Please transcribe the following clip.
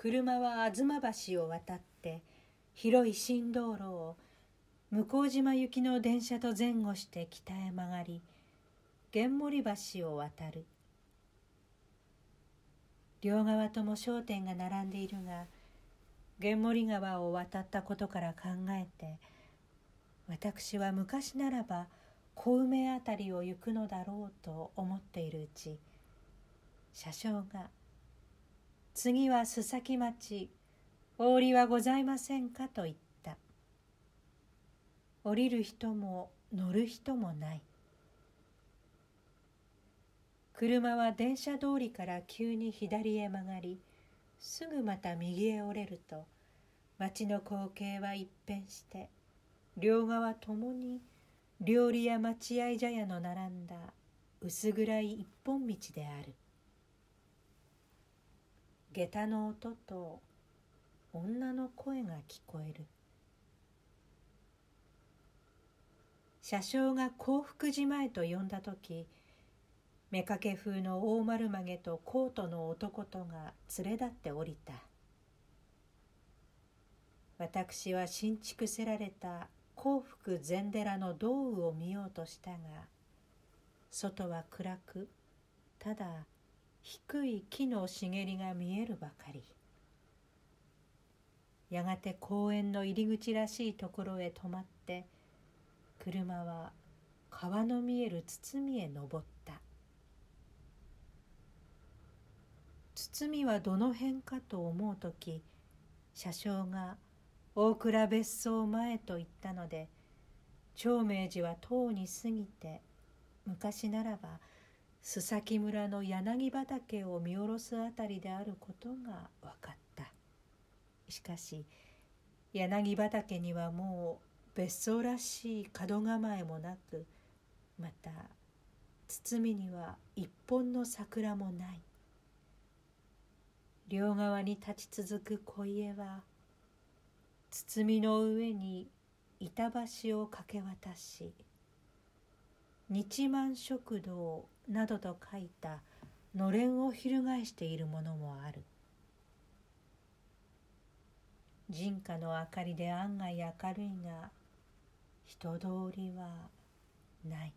車は東橋を渡って広い新道路を向島行きの電車と前後して北へ曲がり玄森橋を渡る。両側とも商店が並んでいるが玄森川を渡ったことから考えて私は昔ならば小梅辺りを行くのだろうと思っているうち車掌が「次は須崎町。お降りはございませんか?」と言った。降りる人も乗る人もない。車は電車通りから急に左へ曲がりすぐまた右へ折れると町の光景は一変して両側ともに料理や待合茶屋の並んだ薄暗い一本道である。下駄の音と女の声が聞こえる。車掌が幸福寺前と呼んだ時妾風の大丸曲げとコートの男とが連れ立って降りた。私は新築せられた幸福禅寺の道具を見ようとしたが外は暗くただ低い木の茂りが見えるばかり。やがて公園の入り口らしいところへ止まって車は川の見える包みへ登った。包みはどの辺かと思う時車掌が大倉別荘前と言ったので長明寺はとうに過ぎて昔ならば須崎村の柳畑を見下ろすあたりであることが分かった。しかし柳畑にはもう別荘らしい門構えもなくまた包みには一本の桜もない。両側に立ち続く小家は包みの上に板橋を架け渡し日満食堂などと書いたのれんを翻しているものもある。人家の明かりで案外明るいが人通りはない。